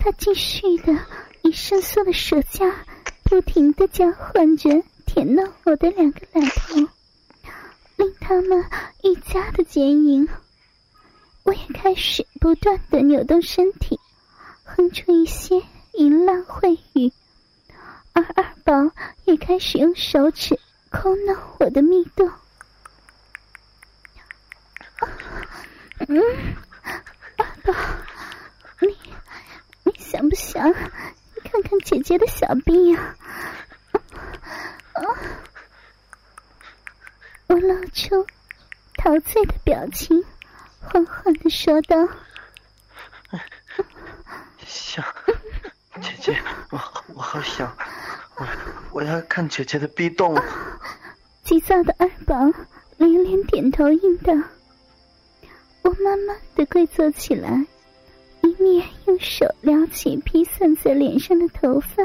他继续的以伸缩的舌尖不停的交换着舔弄我的两个奶头，令他们愈加的坚硬。我也开始不断的扭动身体，哼出一些淫浪秽语，而二宝也开始用手指抠弄我的蜜洞。嗯，二宝，你你想不想看看姐姐的小臂呀？啊！我露出陶醉的表情。缓缓的说道：“想姐姐，我我好想，我我要看姐姐的逼洞。”急躁的二宝连连点头应道：“我慢慢的跪坐起来，一面用手撩起披散在脸上的头发，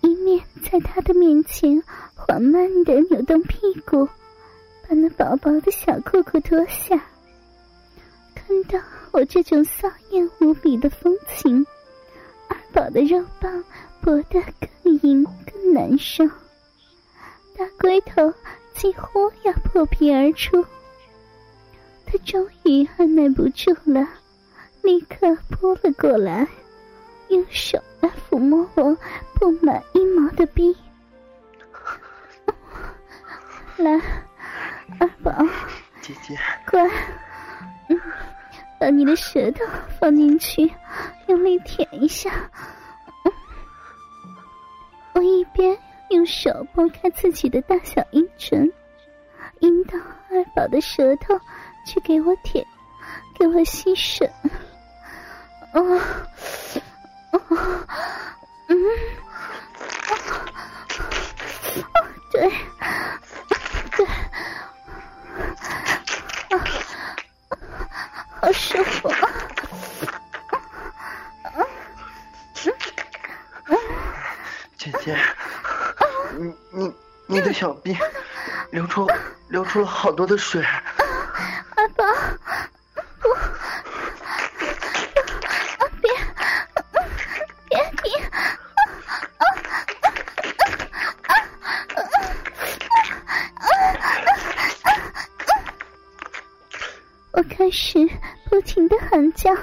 一面在他的面前缓慢的扭动屁股，把那薄薄的小裤裤脱下。”看到我这种骚艳无比的风情，二宝的肉棒搏得更硬更难受，大龟头几乎要破皮而出。他终于按耐不住了，立刻扑了过来，用手来抚摸我布满阴毛的臂。来，二宝，姐姐，乖。嗯把你的舌头放进去，用力舔一下。我一边用手拨开自己的大小阴唇，引导二宝的舌头去给我舔，给我吸吮。哦，哦，嗯，哦，对。好舒服啊！姐姐，你你你的小臂流出流出了好多的水。不停的喊叫，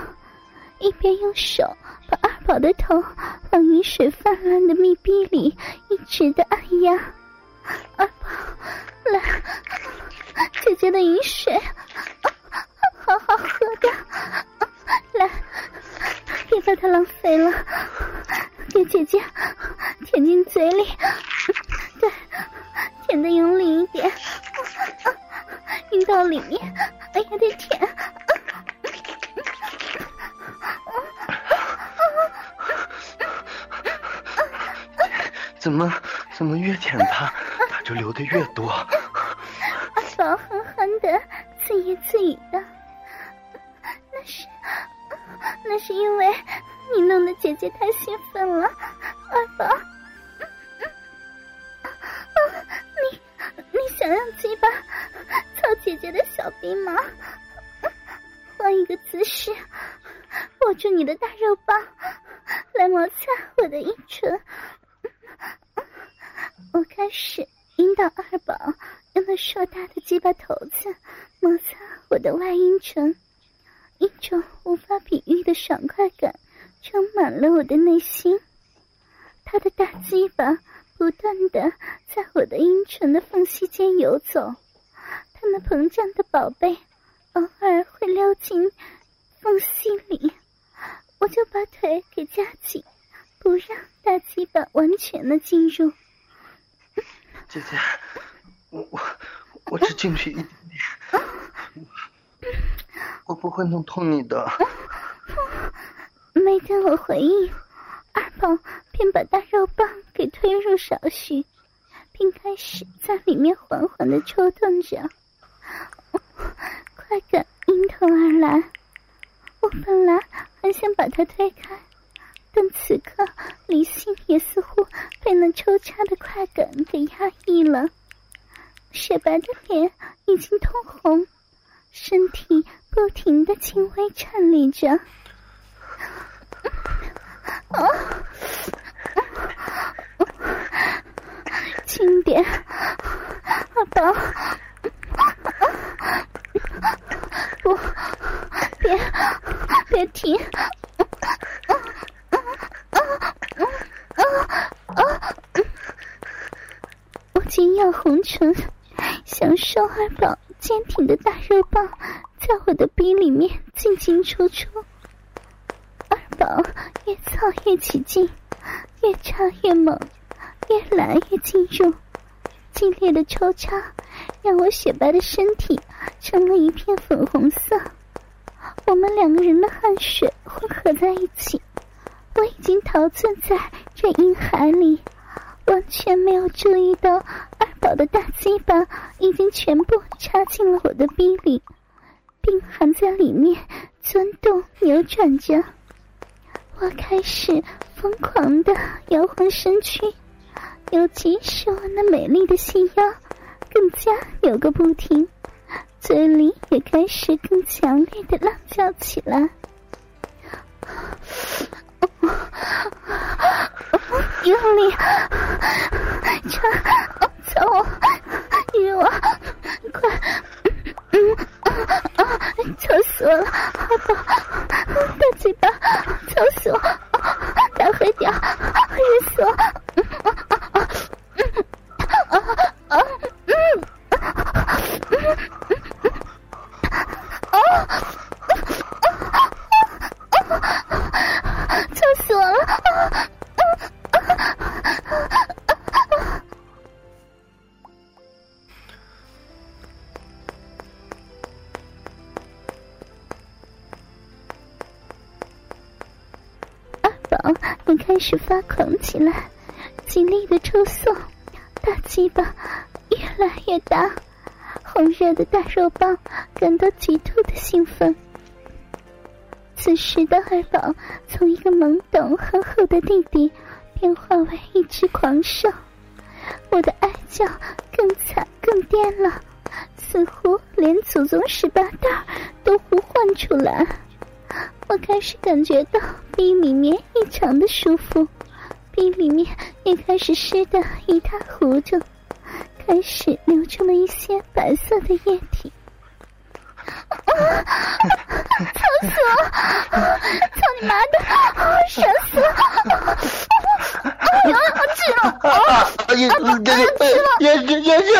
一边用手把二宝的头往雨水泛滥的密闭里一直的按压。二宝，来，姐姐的雨水，好好喝的，来，别把它浪费了，给姐姐舔进嘴里，对，舔的用力一点，阴道里面，怎么怎么越舔他，他就流的越多。阿宝哼哼的自言自语道：“那是那是因为你弄得姐姐太兴奋了，二宝。你你想让鸡巴操姐姐的小臂吗？换一个姿势，握住你的大肉棒，来摩擦我的阴唇。”我开始引导二宝用那硕大的鸡巴头子摩擦我的外阴唇，一种无法比喻的爽快感充满了我的内心。他的大鸡巴不断的在我的阴唇的缝隙间游走，他那膨胀的宝贝偶尔会溜进缝隙里，我就把腿给夹紧，不让大鸡巴完全的进入。姐姐，我我我只进去一点点，我不会弄痛你的。没等我回应，二宝便把大肉棒给推入少许，并开始在里面缓缓的抽动着，快感迎头而来。我本来很想把它推开。但此刻，李信也似乎被那抽插的快感给压抑了，雪白的脸已经通红，身体不停的轻微颤栗着。啊！轻点，宝，不，别，别停！我紧咬红唇，享受二宝坚挺的大肉棒在我的逼里面进进出出。二宝越操越起劲，越插越猛。越来越进入，激烈的抽插让我雪白的身体成了一片粉红色。我们两个人的汗水混合在一起，我已经陶醉在这阴海里，完全没有注意到二宝的大鸡巴已经全部插进了我的逼里，并含在里面钻动扭转着。我开始疯狂的摇晃身躯。尤其是我那美丽的细腰，更加扭个不停，嘴里也开始更强烈的浪叫起来。用力，也开始发狂起来，极力的抽送，大鸡巴越来越大，红热的大肉棒感到极度的兴奋。此时的二宝从一个懵懂憨厚的弟弟变化为一只狂兽，我的哀叫更惨更颠了，似乎连祖宗十八代都呼唤出来。我开始感觉到鼻里面异常的舒服，鼻里面也开始湿得一塌糊涂，开始流出了一些白色的液体。啊！操死我！操你妈的！闪死了！啊！吃了！啊！也也也也也也！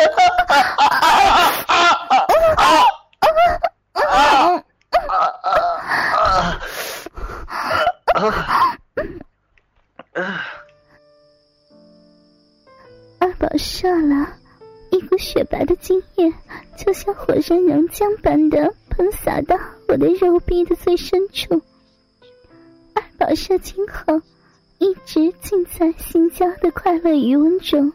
就像火山熔浆般的喷洒到我的肉壁的最深处。二宝射精后，一直浸在心交的快乐余温中。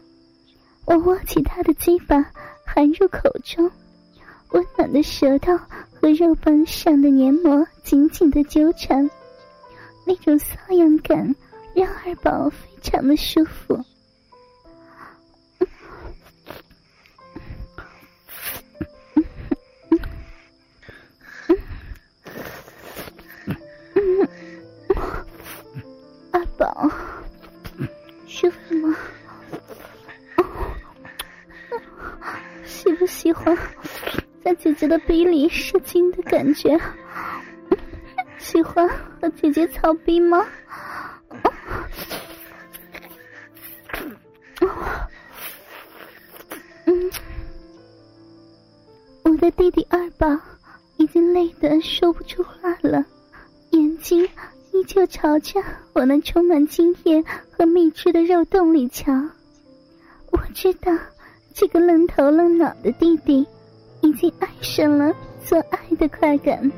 我握起他的鸡巴，含入口中，温暖的舌头和肉棒上的黏膜紧紧的纠缠。那种瘙痒感让二宝非常的舒服。在姐姐的鼻里射精的感觉？喜欢和姐姐操逼吗？我的弟弟二宝已经累得说不出话了，眼睛依旧朝着我那充满精液和蜜汁的肉洞里瞧。我知道这个愣头愣脑的弟弟已经爱上了做爱的快感。